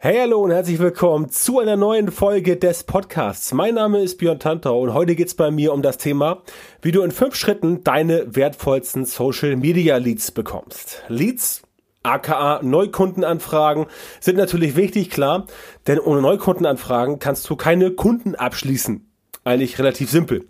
Hey, hallo und herzlich willkommen zu einer neuen Folge des Podcasts. Mein Name ist Björn Tantau und heute geht's bei mir um das Thema, wie du in fünf Schritten deine wertvollsten Social Media Leads bekommst. Leads, aka Neukundenanfragen, sind natürlich wichtig, klar, denn ohne Neukundenanfragen kannst du keine Kunden abschließen. Eigentlich relativ simpel.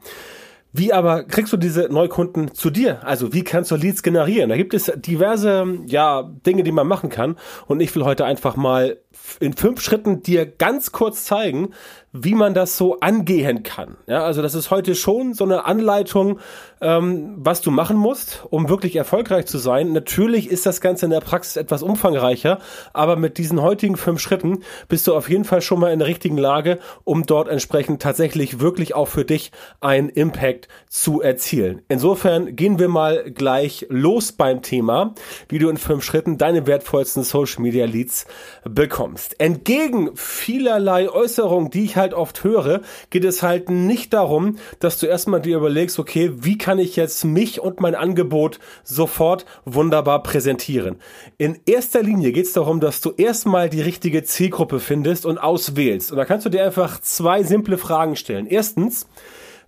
Wie aber kriegst du diese Neukunden zu dir? Also wie kannst du Leads generieren? Da gibt es diverse ja, Dinge, die man machen kann. Und ich will heute einfach mal in fünf Schritten dir ganz kurz zeigen, wie man das so angehen kann. Ja, also das ist heute schon so eine Anleitung, ähm, was du machen musst, um wirklich erfolgreich zu sein. Natürlich ist das Ganze in der Praxis etwas umfangreicher, aber mit diesen heutigen fünf Schritten bist du auf jeden Fall schon mal in der richtigen Lage, um dort entsprechend tatsächlich wirklich auch für dich einen Impact zu erzielen. Insofern gehen wir mal gleich los beim Thema, wie du in fünf Schritten deine wertvollsten Social Media Leads bekommst. Entgegen vielerlei Äußerungen, die ich halt oft höre, geht es halt nicht darum, dass du erstmal dir überlegst, okay, wie kann ich jetzt mich und mein Angebot sofort wunderbar präsentieren. In erster Linie geht es darum, dass du erstmal die richtige Zielgruppe findest und auswählst. Und da kannst du dir einfach zwei simple Fragen stellen. Erstens,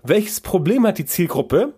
welches Problem hat die Zielgruppe?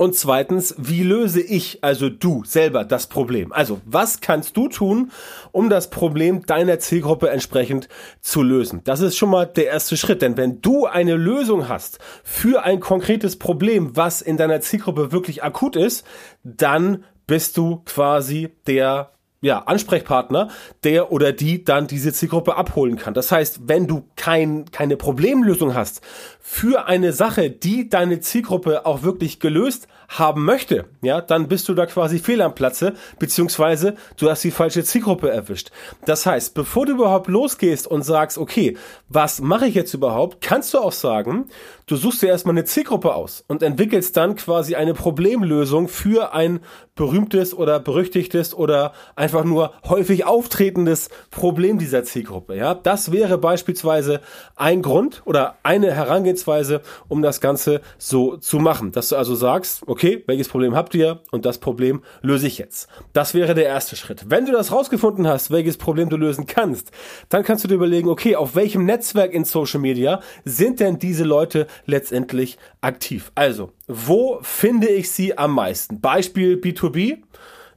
Und zweitens, wie löse ich, also du selber, das Problem? Also, was kannst du tun, um das Problem deiner Zielgruppe entsprechend zu lösen? Das ist schon mal der erste Schritt, denn wenn du eine Lösung hast für ein konkretes Problem, was in deiner Zielgruppe wirklich akut ist, dann bist du quasi der ja, Ansprechpartner, der oder die dann diese Zielgruppe abholen kann. Das heißt, wenn du kein, keine Problemlösung hast für eine Sache, die deine Zielgruppe auch wirklich gelöst haben möchte, ja, dann bist du da quasi fehl am Platze, beziehungsweise du hast die falsche Zielgruppe erwischt. Das heißt, bevor du überhaupt losgehst und sagst, okay, was mache ich jetzt überhaupt, kannst du auch sagen, du suchst dir erstmal eine Zielgruppe aus und entwickelst dann quasi eine Problemlösung für ein berühmtes oder berüchtigtes oder einfach nur häufig auftretendes Problem dieser Zielgruppe. Ja, das wäre beispielsweise ein Grund oder eine Herangehensweise, um das Ganze so zu machen, dass du also sagst, okay, welches Problem habt ihr und das Problem löse ich jetzt. Das wäre der erste Schritt. Wenn du das rausgefunden hast, welches Problem du lösen kannst, dann kannst du dir überlegen, okay, auf welchem Netzwerk in Social Media sind denn diese Leute letztendlich aktiv? Also, wo finde ich sie am meisten? Beispiel B2B.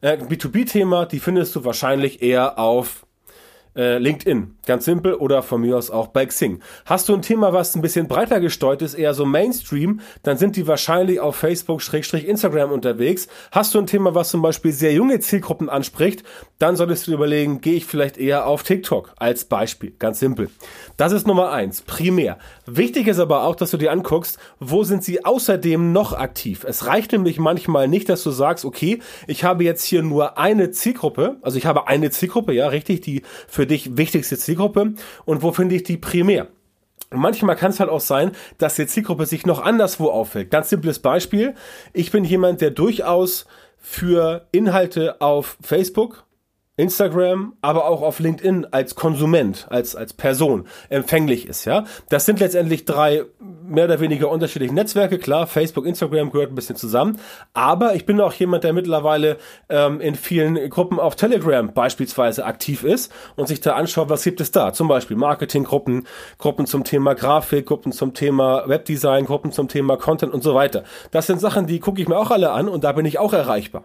Äh, B2B-Thema, die findest du wahrscheinlich eher auf äh, LinkedIn, ganz simpel, oder von mir aus auch bei Xing. Hast du ein Thema, was ein bisschen breiter gesteuert ist, eher so Mainstream, dann sind die wahrscheinlich auf Facebook, Schrägstrich, Instagram unterwegs. Hast du ein Thema, was zum Beispiel sehr junge Zielgruppen anspricht, dann solltest du überlegen, gehe ich vielleicht eher auf TikTok als Beispiel, ganz simpel. Das ist Nummer eins, primär. Wichtig ist aber auch, dass du dir anguckst, wo sind sie außerdem noch aktiv. Es reicht nämlich manchmal nicht, dass du sagst, okay, ich habe jetzt hier nur eine Zielgruppe, also ich habe eine Zielgruppe, ja, richtig, die für für dich wichtigste Zielgruppe und wo finde ich die primär? Und manchmal kann es halt auch sein, dass die Zielgruppe sich noch anderswo auffällt. Ganz simples Beispiel. Ich bin jemand, der durchaus für Inhalte auf Facebook Instagram, aber auch auf LinkedIn als Konsument, als, als Person empfänglich ist, ja. Das sind letztendlich drei mehr oder weniger unterschiedliche Netzwerke. Klar, Facebook, Instagram gehört ein bisschen zusammen. Aber ich bin auch jemand, der mittlerweile ähm, in vielen Gruppen auf Telegram beispielsweise aktiv ist und sich da anschaut, was gibt es da. Zum Beispiel Marketinggruppen, Gruppen zum Thema Grafik, Gruppen zum Thema Webdesign, Gruppen zum Thema Content und so weiter. Das sind Sachen, die gucke ich mir auch alle an und da bin ich auch erreichbar.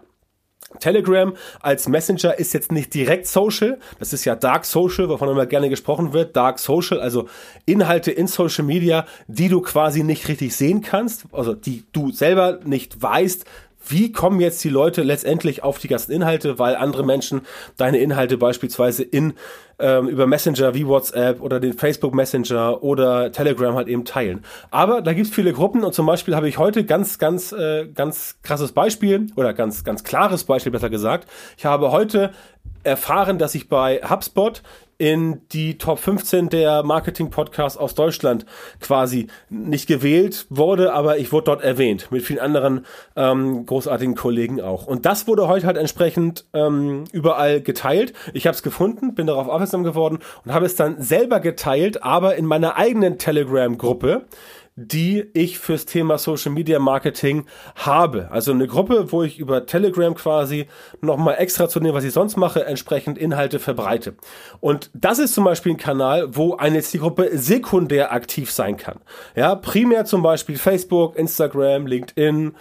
Telegram als Messenger ist jetzt nicht direkt Social, das ist ja Dark Social, wovon immer gerne gesprochen wird. Dark Social, also Inhalte in Social Media, die du quasi nicht richtig sehen kannst, also die du selber nicht weißt, wie kommen jetzt die Leute letztendlich auf die ganzen Inhalte, weil andere Menschen deine Inhalte beispielsweise in ähm, über Messenger wie WhatsApp oder den Facebook Messenger oder Telegram halt eben teilen. Aber da gibt's viele Gruppen und zum Beispiel habe ich heute ganz, ganz, äh, ganz krasses Beispiel oder ganz, ganz klares Beispiel besser gesagt. Ich habe heute erfahren, dass ich bei HubSpot in die Top 15 der Marketing-Podcasts aus Deutschland quasi nicht gewählt wurde, aber ich wurde dort erwähnt, mit vielen anderen ähm, großartigen Kollegen auch. Und das wurde heute halt entsprechend ähm, überall geteilt. Ich habe es gefunden, bin darauf aufmerksam geworden und habe es dann selber geteilt, aber in meiner eigenen Telegram-Gruppe die ich fürs Thema Social Media Marketing habe. Also eine Gruppe, wo ich über Telegram quasi nochmal extra zu dem, was ich sonst mache, entsprechend Inhalte verbreite. Und das ist zum Beispiel ein Kanal, wo eine Zielgruppe sekundär aktiv sein kann. Ja, primär zum Beispiel Facebook, Instagram, LinkedIn,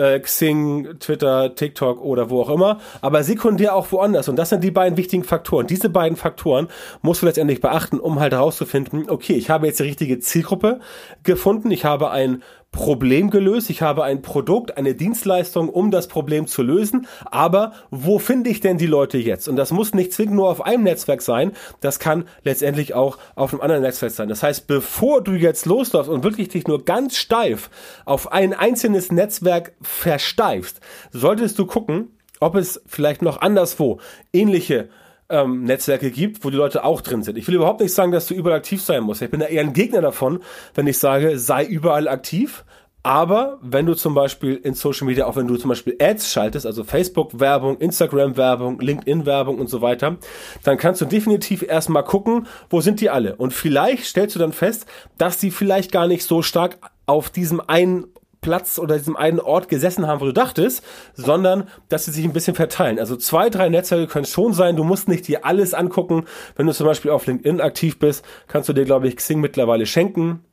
äh, Xing, Twitter, TikTok oder wo auch immer, aber sekundär auch woanders. Und das sind die beiden wichtigen Faktoren. Diese beiden Faktoren musst du letztendlich beachten, um halt herauszufinden, okay, ich habe jetzt die richtige Zielgruppe gefunden, ich habe ein Problem gelöst, ich habe ein Produkt, eine Dienstleistung, um das Problem zu lösen, aber wo finde ich denn die Leute jetzt? Und das muss nicht zwingend nur auf einem Netzwerk sein, das kann letztendlich auch auf einem anderen Netzwerk sein. Das heißt, bevor du jetzt losläufst und wirklich dich nur ganz steif auf ein einzelnes Netzwerk versteifst, solltest du gucken, ob es vielleicht noch anderswo ähnliche ähm, Netzwerke gibt, wo die Leute auch drin sind. Ich will überhaupt nicht sagen, dass du überall aktiv sein musst. Ich bin da eher ein Gegner davon, wenn ich sage, sei überall aktiv. Aber wenn du zum Beispiel in Social Media, auch wenn du zum Beispiel Ads schaltest, also Facebook-Werbung, Instagram-Werbung, LinkedIn-Werbung und so weiter, dann kannst du definitiv erstmal gucken, wo sind die alle. Und vielleicht stellst du dann fest, dass die vielleicht gar nicht so stark auf diesem einen Platz oder diesem einen Ort gesessen haben, wo du dachtest, sondern dass sie sich ein bisschen verteilen. Also zwei, drei Netzwerke können schon sein. Du musst nicht dir alles angucken. Wenn du zum Beispiel auf LinkedIn aktiv bist, kannst du dir, glaube ich, Xing mittlerweile schenken.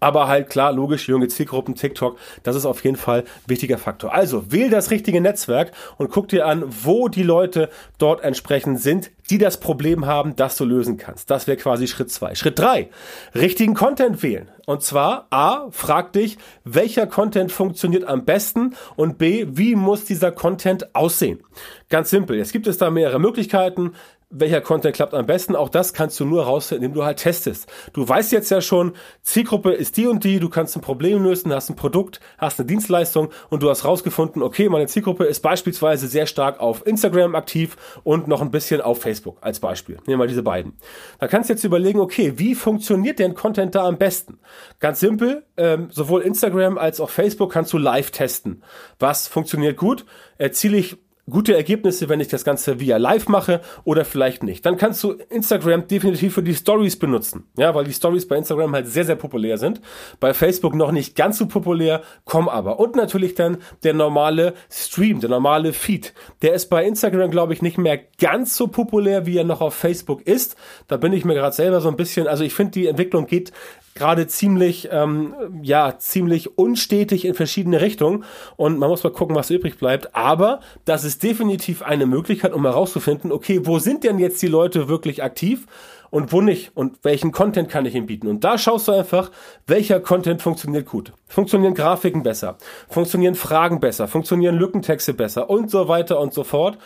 Aber halt klar, logisch, junge Zielgruppen, TikTok, das ist auf jeden Fall wichtiger Faktor. Also wähl das richtige Netzwerk und guck dir an, wo die Leute dort entsprechend sind, die das Problem haben, das du lösen kannst. Das wäre quasi Schritt zwei. Schritt drei: richtigen Content wählen. Und zwar A, frag dich, welcher Content funktioniert am besten und B, wie muss dieser Content aussehen? Ganz simpel. Jetzt gibt es da mehrere Möglichkeiten welcher Content klappt am besten. Auch das kannst du nur rausfinden, indem du halt testest. Du weißt jetzt ja schon, Zielgruppe ist die und die, du kannst ein Problem lösen, hast ein Produkt, hast eine Dienstleistung und du hast rausgefunden, okay, meine Zielgruppe ist beispielsweise sehr stark auf Instagram aktiv und noch ein bisschen auf Facebook als Beispiel. Nehmen wir diese beiden. Da kannst du jetzt überlegen, okay, wie funktioniert denn Content da am besten? Ganz simpel, ähm, sowohl Instagram als auch Facebook kannst du live testen. Was funktioniert gut? Erziele ich gute Ergebnisse, wenn ich das Ganze via Live mache oder vielleicht nicht. Dann kannst du Instagram definitiv für die Stories benutzen. Ja, weil die Stories bei Instagram halt sehr, sehr populär sind. Bei Facebook noch nicht ganz so populär, kommen aber. Und natürlich dann der normale Stream, der normale Feed. Der ist bei Instagram, glaube ich, nicht mehr ganz so populär, wie er noch auf Facebook ist. Da bin ich mir gerade selber so ein bisschen, also ich finde, die Entwicklung geht gerade ziemlich, ähm, ja, ziemlich unstetig in verschiedene Richtungen und man muss mal gucken, was übrig bleibt. Aber das ist definitiv eine Möglichkeit, um herauszufinden, okay, wo sind denn jetzt die Leute wirklich aktiv? und wo nicht und welchen Content kann ich ihnen bieten. Und da schaust du einfach, welcher Content funktioniert gut. Funktionieren Grafiken besser, funktionieren Fragen besser, funktionieren Lückentexte besser und so weiter und so fort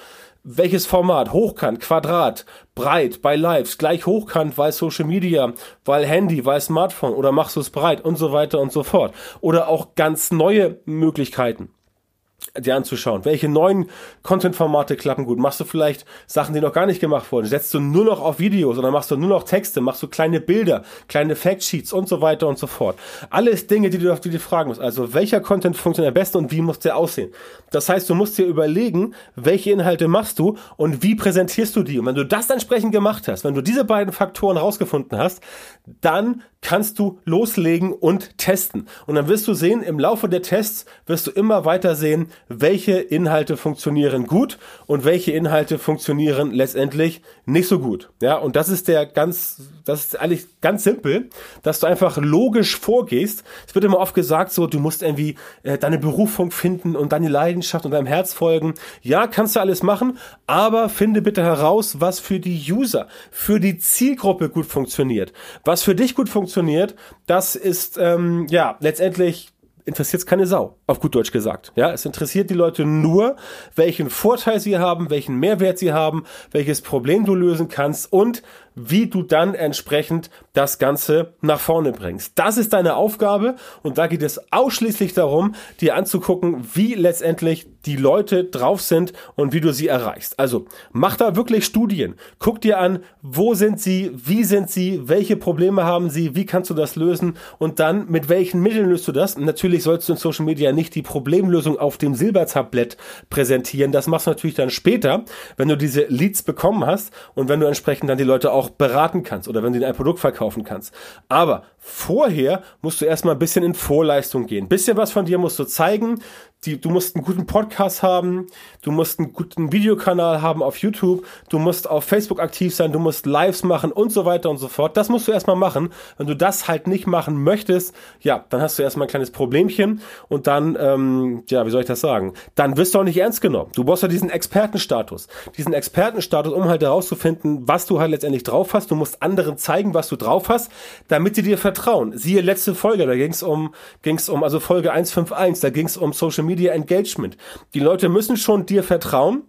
welches Format, hochkant, Quadrat, breit, bei Lives, gleich hochkant, weil Social Media, weil Handy, weil Smartphone oder machst du es breit und so weiter und so fort. Oder auch ganz neue Möglichkeiten dir anzuschauen. Welche neuen Content-Formate klappen gut? Machst du vielleicht Sachen, die noch gar nicht gemacht wurden? Setzt du nur noch auf Videos oder machst du nur noch Texte? Machst du kleine Bilder, kleine Factsheets und so weiter und so fort? Alles Dinge, die du, die du fragen musst. Also, welcher Content funktioniert am besten und wie muss der aussehen? Das heißt, du musst dir überlegen, welche Inhalte machst du und wie präsentierst du die? Und wenn du das entsprechend gemacht hast, wenn du diese beiden Faktoren rausgefunden hast, dann kannst du loslegen und testen. Und dann wirst du sehen, im Laufe der Tests wirst du immer weiter sehen, welche Inhalte funktionieren gut und welche Inhalte funktionieren letztendlich nicht so gut. Ja, und das ist der ganz, das ist eigentlich ganz simpel, dass du einfach logisch vorgehst. Es wird immer oft gesagt, so, du musst irgendwie äh, deine Berufung finden und deine Leidenschaft und deinem Herz folgen. Ja, kannst du alles machen, aber finde bitte heraus, was für die User, für die Zielgruppe gut funktioniert. Was für dich gut funktioniert, funktioniert, das ist ähm, ja letztendlich interessiert es keine Sau, auf gut Deutsch gesagt. Ja, es interessiert die Leute nur, welchen Vorteil sie haben, welchen Mehrwert sie haben, welches Problem du lösen kannst und wie du dann entsprechend das Ganze nach vorne bringst. Das ist deine Aufgabe und da geht es ausschließlich darum, dir anzugucken, wie letztendlich die Leute drauf sind und wie du sie erreichst. Also mach da wirklich Studien. Guck dir an, wo sind sie, wie sind sie, welche Probleme haben sie, wie kannst du das lösen und dann mit welchen Mitteln löst du das. Natürlich sollst du in Social Media nicht die Problemlösung auf dem Silbertablett präsentieren. Das machst du natürlich dann später, wenn du diese Leads bekommen hast und wenn du entsprechend dann die Leute auch auch beraten kannst oder wenn du ihnen ein Produkt verkaufen kannst. Aber vorher musst du erstmal ein bisschen in Vorleistung gehen. Ein bisschen was von dir musst du zeigen. Die, du musst einen guten Podcast haben, du musst einen guten Videokanal haben auf YouTube, du musst auf Facebook aktiv sein, du musst Lives machen und so weiter und so fort. Das musst du erstmal machen. Wenn du das halt nicht machen möchtest, ja, dann hast du erstmal ein kleines Problemchen und dann, ähm, ja, wie soll ich das sagen? Dann wirst du auch nicht ernst genommen. Du brauchst ja diesen Expertenstatus. Diesen Expertenstatus, um halt herauszufinden, was du halt letztendlich drauf hast. Du musst anderen zeigen, was du drauf hast, damit sie dir vertrauen. Siehe letzte Folge, da ging es um, ging's um, also Folge 151, da ging es um Social Media Engagement. Die Leute müssen schon dir vertrauen,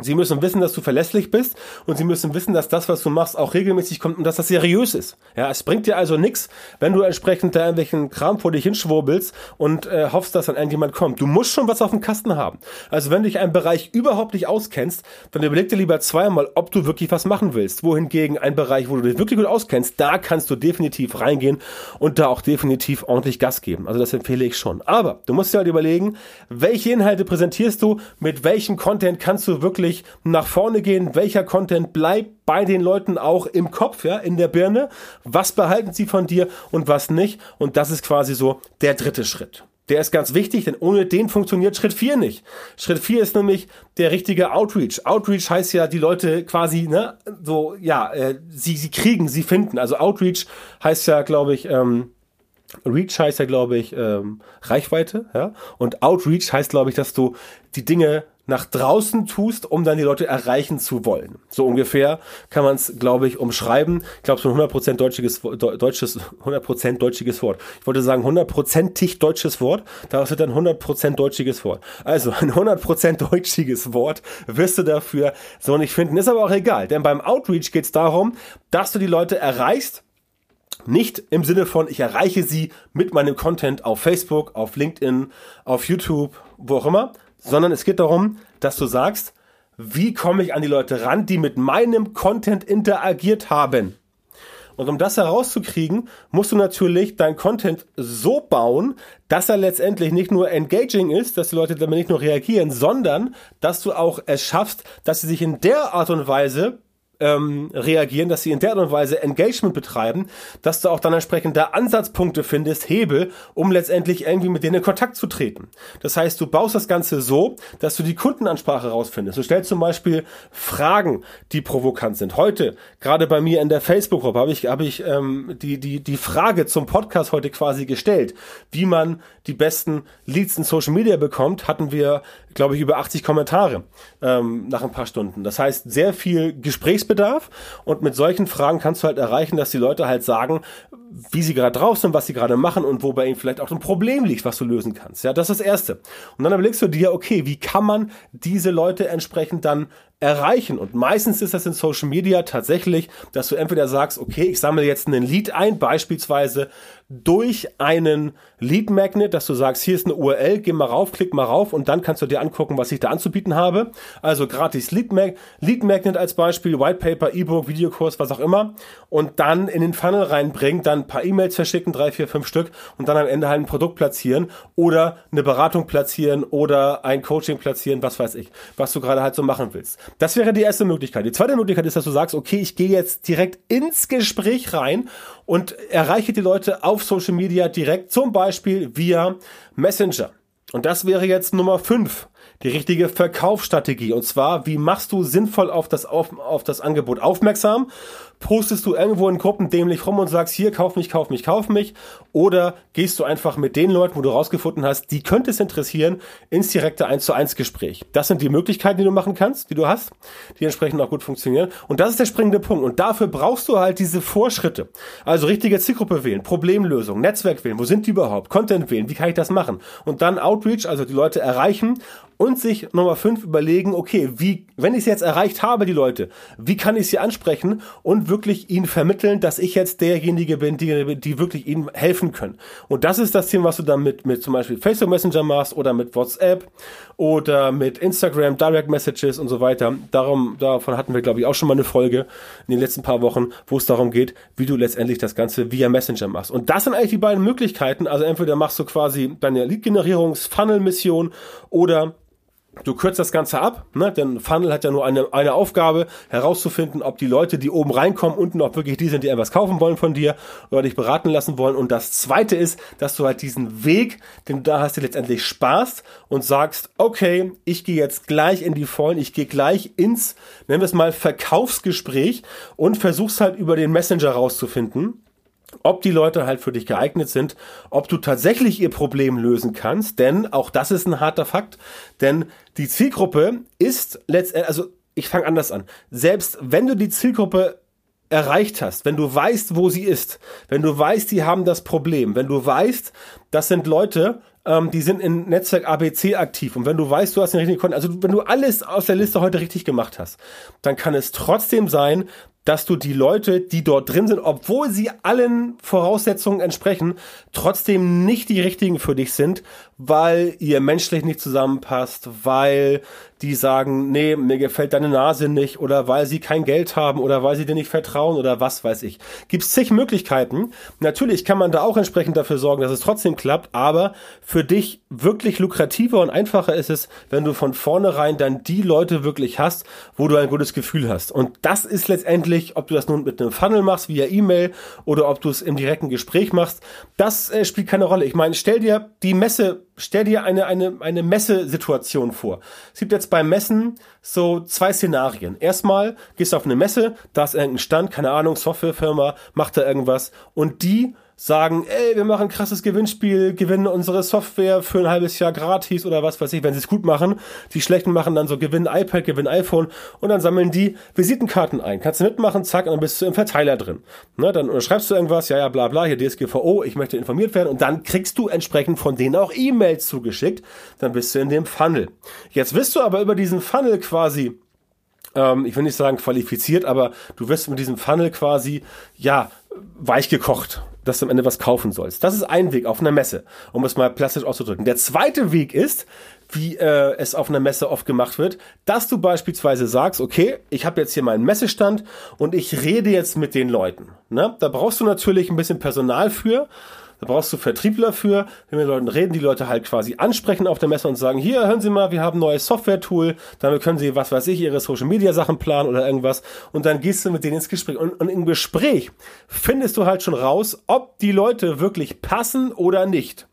Sie müssen wissen, dass du verlässlich bist und sie müssen wissen, dass das, was du machst, auch regelmäßig kommt und dass das seriös ist. Ja, es bringt dir also nichts, wenn du entsprechend da irgendwelchen Kram vor dich hinschwurbelst und äh, hoffst, dass dann irgendjemand kommt. Du musst schon was auf dem Kasten haben. Also wenn du dich einen Bereich überhaupt nicht auskennst, dann überleg dir lieber zweimal, ob du wirklich was machen willst. Wohingegen ein Bereich, wo du dich wirklich gut auskennst, da kannst du definitiv reingehen und da auch definitiv ordentlich Gas geben. Also das empfehle ich schon. Aber du musst dir halt überlegen, welche Inhalte präsentierst du, mit welchem Content kannst du wirklich wirklich nach vorne gehen, welcher Content bleibt bei den Leuten auch im Kopf, ja, in der Birne, was behalten sie von dir und was nicht und das ist quasi so der dritte Schritt. Der ist ganz wichtig, denn ohne den funktioniert Schritt 4 nicht. Schritt 4 ist nämlich der richtige Outreach. Outreach heißt ja, die Leute quasi, ne, so, ja, äh, sie, sie kriegen, sie finden. Also Outreach heißt ja, glaube ich, ähm, Reach heißt ja, glaube ich, ähm, Reichweite, ja. Und Outreach heißt, glaube ich, dass du die Dinge nach draußen tust, um dann die Leute erreichen zu wollen. So ungefähr kann man es, glaube ich, umschreiben. Ich glaube, so ein 100% deutsches, deutsches, 100% deutsches Wort. Ich wollte sagen 100%ig deutsches Wort. Daraus wird dann 100% deutsches Wort. Also ein 100% deutschiges Wort wirst du dafür so nicht finden. Ist aber auch egal, denn beim Outreach geht es darum, dass du die Leute erreichst, nicht im Sinne von, ich erreiche sie mit meinem Content auf Facebook, auf LinkedIn, auf YouTube, wo auch immer, sondern es geht darum, dass du sagst, wie komme ich an die Leute ran, die mit meinem Content interagiert haben. Und um das herauszukriegen, musst du natürlich dein Content so bauen, dass er letztendlich nicht nur engaging ist, dass die Leute damit nicht nur reagieren, sondern dass du auch es schaffst, dass sie sich in der Art und Weise ähm, reagieren, dass sie in der Art und Weise Engagement betreiben, dass du auch dann entsprechend da Ansatzpunkte findest, Hebel, um letztendlich irgendwie mit denen in Kontakt zu treten. Das heißt, du baust das Ganze so, dass du die Kundenansprache rausfindest. Du stellst zum Beispiel Fragen, die provokant sind. Heute, gerade bei mir in der Facebook-Gruppe, habe ich, habe ich ähm, die, die, die Frage zum Podcast heute quasi gestellt, wie man die besten Leads in Social Media bekommt, hatten wir, glaube ich, über 80 Kommentare ähm, nach ein paar Stunden. Das heißt, sehr viel Gesprächs Gesprächsbedarf und mit solchen Fragen kannst du halt erreichen, dass die Leute halt sagen, wie sie gerade drauf sind, was sie gerade machen und wo bei ihnen vielleicht auch ein Problem liegt, was du lösen kannst. Ja, das ist das Erste. Und dann überlegst du dir, okay, wie kann man diese Leute entsprechend dann erreichen. Und meistens ist das in Social Media tatsächlich, dass du entweder sagst, okay, ich sammle jetzt einen Lead ein, beispielsweise durch einen Lead Magnet, dass du sagst, hier ist eine URL, geh mal rauf, klick mal rauf und dann kannst du dir angucken, was ich da anzubieten habe. Also gratis Lead, Mag Lead Magnet als Beispiel, White Paper, E-Book, Videokurs, was auch immer. Und dann in den Funnel reinbringen, dann ein paar E-Mails verschicken, drei, vier, fünf Stück und dann am Ende halt ein Produkt platzieren oder eine Beratung platzieren oder ein Coaching platzieren, was weiß ich, was du gerade halt so machen willst. Das wäre die erste Möglichkeit. Die zweite Möglichkeit ist, dass du sagst, okay, ich gehe jetzt direkt ins Gespräch rein und erreiche die Leute auf Social Media direkt, zum Beispiel via Messenger. Und das wäre jetzt Nummer 5 die richtige Verkaufsstrategie. Und zwar, wie machst du sinnvoll auf das, auf, auf das Angebot aufmerksam? Postest du irgendwo in Gruppen dämlich rum und sagst, hier, kauf mich, kauf mich, kauf mich? Oder gehst du einfach mit den Leuten, wo du rausgefunden hast, die könnte es interessieren, ins direkte 1 zu 1 Gespräch? Das sind die Möglichkeiten, die du machen kannst, die du hast, die entsprechend auch gut funktionieren. Und das ist der springende Punkt. Und dafür brauchst du halt diese Vorschritte. Also richtige Zielgruppe wählen, Problemlösung, Netzwerk wählen, wo sind die überhaupt? Content wählen, wie kann ich das machen? Und dann Outreach, also die Leute erreichen und sich Nummer fünf überlegen, okay, wie, wenn ich es jetzt erreicht habe, die Leute, wie kann ich sie ansprechen und wirklich ihnen vermitteln, dass ich jetzt derjenige bin, die, die wirklich ihnen helfen können. Und das ist das Thema, was du dann mit, mit zum Beispiel Facebook Messenger machst oder mit WhatsApp oder mit Instagram Direct Messages und so weiter. Darum, davon hatten wir, glaube ich, auch schon mal eine Folge in den letzten paar Wochen, wo es darum geht, wie du letztendlich das Ganze via Messenger machst. Und das sind eigentlich die beiden Möglichkeiten. Also entweder machst du quasi deine Lead-Generierungs-Funnel-Mission oder Du kürzt das Ganze ab, ne? denn Funnel hat ja nur eine, eine Aufgabe, herauszufinden, ob die Leute, die oben reinkommen, unten auch wirklich die sind, die etwas kaufen wollen von dir oder dich beraten lassen wollen. Und das zweite ist, dass du halt diesen Weg, den du da hast, dir letztendlich sparst und sagst, okay, ich gehe jetzt gleich in die Vollen, ich gehe gleich ins, nennen wir es mal, Verkaufsgespräch und versuchst halt über den Messenger rauszufinden, ob die Leute halt für dich geeignet sind, ob du tatsächlich ihr Problem lösen kannst, denn auch das ist ein harter Fakt, denn die Zielgruppe ist letztendlich, also ich fange anders an, selbst wenn du die Zielgruppe erreicht hast, wenn du weißt, wo sie ist, wenn du weißt, die haben das Problem, wenn du weißt, das sind Leute, ähm, die sind in Netzwerk ABC aktiv und wenn du weißt, du hast den richtigen Konten, also wenn du alles aus der Liste heute richtig gemacht hast, dann kann es trotzdem sein, dass du die Leute, die dort drin sind, obwohl sie allen Voraussetzungen entsprechen, trotzdem nicht die richtigen für dich sind, weil ihr menschlich nicht zusammenpasst, weil die sagen, nee, mir gefällt deine Nase nicht oder weil sie kein Geld haben oder weil sie dir nicht vertrauen oder was weiß ich. Gibt es zig Möglichkeiten. Natürlich kann man da auch entsprechend dafür sorgen, dass es trotzdem klappt, aber für dich wirklich lukrativer und einfacher ist es, wenn du von vornherein dann die Leute wirklich hast, wo du ein gutes Gefühl hast. Und das ist letztendlich, ob du das nun mit einem Funnel machst, via E-Mail oder ob du es im direkten Gespräch machst, das äh, spielt keine Rolle. Ich meine, stell dir die Messe stell dir eine, eine, eine Messesituation vor. Es gibt jetzt beim Messen so zwei Szenarien. Erstmal gehst du auf eine Messe, da ist irgendein Stand, keine Ahnung, Softwarefirma, macht da irgendwas und die sagen, ey, wir machen ein krasses Gewinnspiel, gewinnen unsere Software für ein halbes Jahr gratis oder was weiß ich, wenn sie es gut machen. Die Schlechten machen dann so, gewinnen iPad, gewinnen iPhone und dann sammeln die Visitenkarten ein. Kannst du mitmachen, zack, und dann bist du im Verteiler drin. Ne, dann schreibst du irgendwas, ja, ja, bla, bla, hier DSGVO, ich möchte informiert werden und dann kriegst du entsprechend von denen auch E-Mails zugeschickt. Dann bist du in dem Funnel. Jetzt wirst du aber über diesen Funnel quasi ähm, ich will nicht sagen qualifiziert, aber du wirst mit diesem Funnel quasi, ja, weich gekocht dass du am Ende was kaufen sollst. Das ist ein Weg auf einer Messe, um es mal plastisch auszudrücken. Der zweite Weg ist, wie äh, es auf einer Messe oft gemacht wird, dass du beispielsweise sagst, okay, ich habe jetzt hier meinen Messestand und ich rede jetzt mit den Leuten. Ne? Da brauchst du natürlich ein bisschen Personal für. Da brauchst du Vertriebler für, wenn wir mit Leuten reden, die Leute halt quasi ansprechen auf der Messe und sagen, hier, hören Sie mal, wir haben ein neues Software-Tool, damit können Sie, was weiß ich, Ihre Social-Media-Sachen planen oder irgendwas und dann gehst du mit denen ins Gespräch. Und, und im Gespräch findest du halt schon raus, ob die Leute wirklich passen oder nicht.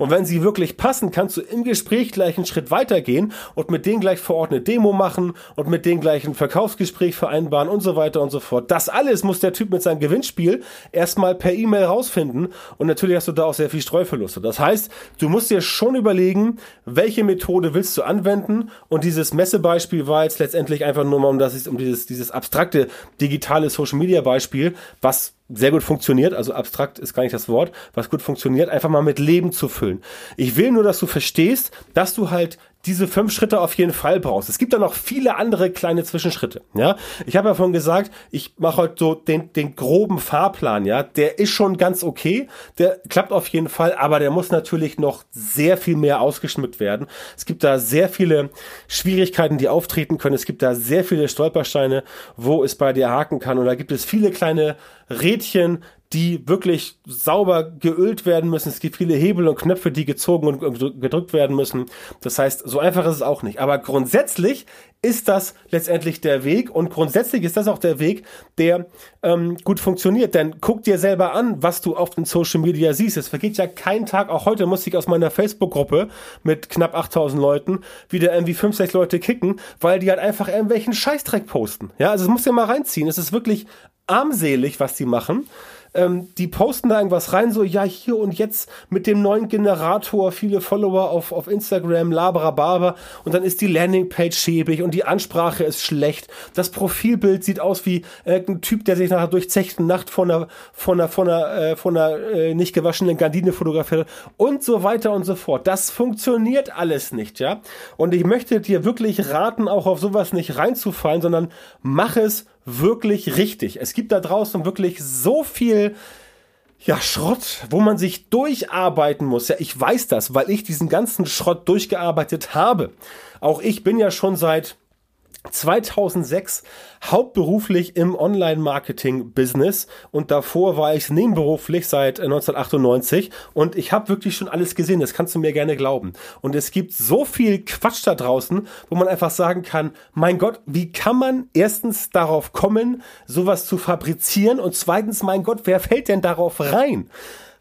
Und wenn sie wirklich passen, kannst du im Gespräch gleich einen Schritt weitergehen und mit denen gleich vor Ort eine Demo machen und mit denen gleich ein Verkaufsgespräch vereinbaren und so weiter und so fort. Das alles muss der Typ mit seinem Gewinnspiel erstmal per E-Mail rausfinden und natürlich hast du da auch sehr viel Streuverluste. Das heißt, du musst dir schon überlegen, welche Methode willst du anwenden und dieses Messebeispiel war jetzt letztendlich einfach nur mal um das um dieses dieses abstrakte digitale Social Media Beispiel, was sehr gut funktioniert, also abstrakt ist gar nicht das Wort, was gut funktioniert, einfach mal mit Leben zu füllen. Ich will nur, dass du verstehst, dass du halt diese fünf Schritte auf jeden Fall brauchst. Es gibt da noch viele andere kleine Zwischenschritte. Ja, ich habe ja vorhin gesagt, ich mache heute so den, den groben Fahrplan. Ja, der ist schon ganz okay, der klappt auf jeden Fall, aber der muss natürlich noch sehr viel mehr ausgeschmückt werden. Es gibt da sehr viele Schwierigkeiten, die auftreten können. Es gibt da sehr viele Stolpersteine, wo es bei dir haken kann. Und da gibt es viele kleine Rädchen, die wirklich sauber geölt werden müssen. Es gibt viele Hebel und Knöpfe, die gezogen und gedrückt werden müssen. Das heißt, so einfach ist es auch nicht. Aber grundsätzlich ist das letztendlich der Weg und grundsätzlich ist das auch der Weg, der ähm, gut funktioniert. Denn guck dir selber an, was du auf den Social Media siehst. Es vergeht ja kein Tag, auch heute musste ich aus meiner Facebook-Gruppe mit knapp 8000 Leuten wieder irgendwie 5, 6 Leute kicken, weil die halt einfach irgendwelchen Scheißdreck posten. Ja, also es muss ja mal reinziehen. Es ist wirklich armselig, was die machen ähm, die posten da irgendwas rein, so, ja, hier und jetzt mit dem neuen Generator, viele Follower auf, auf Instagram, laberababer, und dann ist die Landingpage schäbig und die Ansprache ist schlecht. Das Profilbild sieht aus wie äh, ein Typ, der sich nach einer durchzechten Nacht von einer, von einer, von einer, äh, von einer äh, nicht gewaschenen Gardine fotografiert und so weiter und so fort. Das funktioniert alles nicht, ja. Und ich möchte dir wirklich raten, auch auf sowas nicht reinzufallen, sondern mach es wirklich richtig. Es gibt da draußen wirklich so viel ja, Schrott, wo man sich durcharbeiten muss. Ja, ich weiß das, weil ich diesen ganzen Schrott durchgearbeitet habe. Auch ich bin ja schon seit 2006 hauptberuflich im Online-Marketing-Business und davor war ich nebenberuflich seit 1998 und ich habe wirklich schon alles gesehen, das kannst du mir gerne glauben. Und es gibt so viel Quatsch da draußen, wo man einfach sagen kann, mein Gott, wie kann man erstens darauf kommen, sowas zu fabrizieren und zweitens, mein Gott, wer fällt denn darauf rein?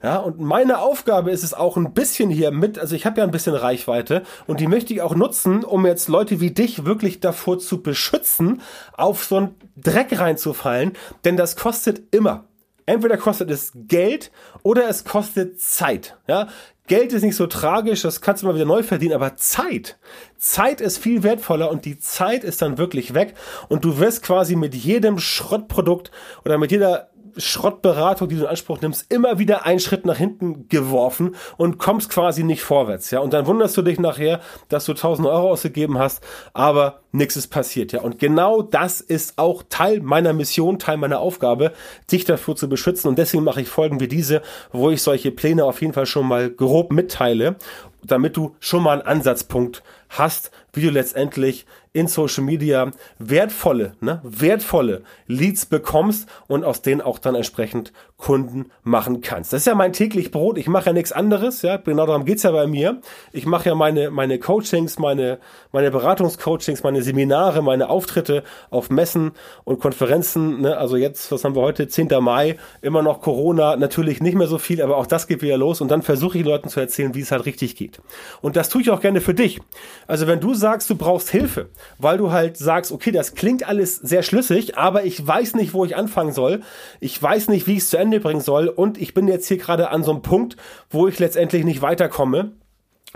Ja, und meine Aufgabe ist es auch ein bisschen hier mit, also ich habe ja ein bisschen Reichweite und die möchte ich auch nutzen, um jetzt Leute wie dich wirklich davor zu beschützen, auf so einen Dreck reinzufallen, denn das kostet immer. Entweder kostet es Geld oder es kostet Zeit. Ja, Geld ist nicht so tragisch, das kannst du mal wieder neu verdienen, aber Zeit. Zeit ist viel wertvoller und die Zeit ist dann wirklich weg und du wirst quasi mit jedem Schrottprodukt oder mit jeder Schrottberatung, die du in Anspruch nimmst, immer wieder einen Schritt nach hinten geworfen und kommst quasi nicht vorwärts, ja. Und dann wunderst du dich nachher, dass du 1000 Euro ausgegeben hast, aber nichts ist passiert, ja. Und genau das ist auch Teil meiner Mission, Teil meiner Aufgabe, dich dafür zu beschützen. Und deswegen mache ich Folgen wie diese, wo ich solche Pläne auf jeden Fall schon mal grob mitteile, damit du schon mal einen Ansatzpunkt hast, wie du letztendlich in Social Media wertvolle, ne, wertvolle Leads bekommst und aus denen auch dann entsprechend Kunden machen kannst. Das ist ja mein täglich Brot. Ich mache ja nichts anderes, ja. Genau darum geht's ja bei mir. Ich mache ja meine, meine Coachings, meine, meine Beratungscoachings, meine Seminare, meine Auftritte auf Messen und Konferenzen, ne. Also jetzt, was haben wir heute? 10. Mai, immer noch Corona, natürlich nicht mehr so viel, aber auch das geht wieder los und dann versuche ich Leuten zu erzählen, wie es halt richtig geht. Und das tue ich auch gerne für dich. Also wenn du sagst, du brauchst Hilfe, weil du halt sagst, okay, das klingt alles sehr schlüssig, aber ich weiß nicht, wo ich anfangen soll. Ich weiß nicht, wie ich es zu Ende bringen soll und ich bin jetzt hier gerade an so einem Punkt, wo ich letztendlich nicht weiterkomme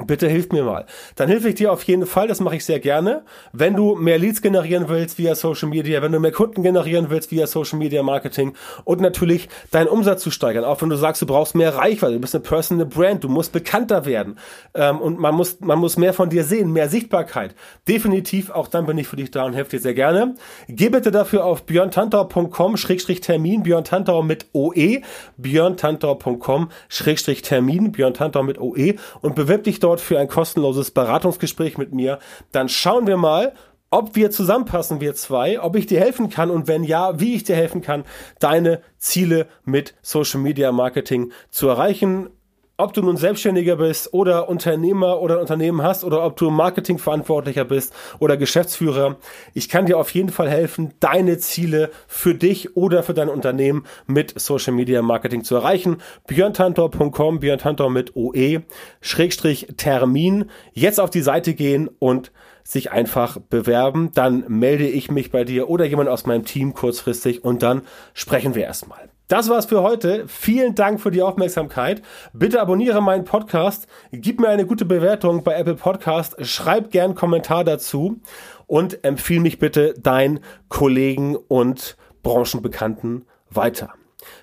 Bitte hilf mir mal. Dann helfe ich dir auf jeden Fall, das mache ich sehr gerne. Wenn du mehr Leads generieren willst via Social Media, wenn du mehr Kunden generieren willst via Social Media Marketing und natürlich deinen Umsatz zu steigern, auch wenn du sagst, du brauchst mehr Reichweite, du bist eine Personal Brand, du musst bekannter werden ähm, und man muss, man muss mehr von dir sehen, mehr Sichtbarkeit. Definitiv, auch dann bin ich für dich da und helfe dir sehr gerne. Geh bitte dafür auf björntantau.com Schrägstrich Termin, Björn Tantau mit OE, björntantau.com Schrägstrich Termin, Björn Tantau mit OE und bewirb dich dort für ein kostenloses Beratungsgespräch mit mir. Dann schauen wir mal, ob wir zusammenpassen, wir zwei, ob ich dir helfen kann und wenn ja, wie ich dir helfen kann, deine Ziele mit Social Media Marketing zu erreichen ob du nun Selbstständiger bist oder Unternehmer oder ein Unternehmen hast oder ob du Marketingverantwortlicher bist oder Geschäftsführer, ich kann dir auf jeden Fall helfen, deine Ziele für dich oder für dein Unternehmen mit Social Media Marketing zu erreichen. björntantor.com, björntantor mit OE, Schrägstrich Termin, jetzt auf die Seite gehen und sich einfach bewerben, dann melde ich mich bei dir oder jemand aus meinem Team kurzfristig und dann sprechen wir erstmal. Das war's für heute. Vielen Dank für die Aufmerksamkeit. Bitte abonniere meinen Podcast, gib mir eine gute Bewertung bei Apple Podcast, schreib gern einen Kommentar dazu und empfiehl mich bitte deinen Kollegen und Branchenbekannten weiter.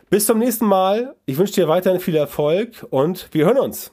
Bis zum nächsten Mal. Ich wünsche dir weiterhin viel Erfolg und wir hören uns.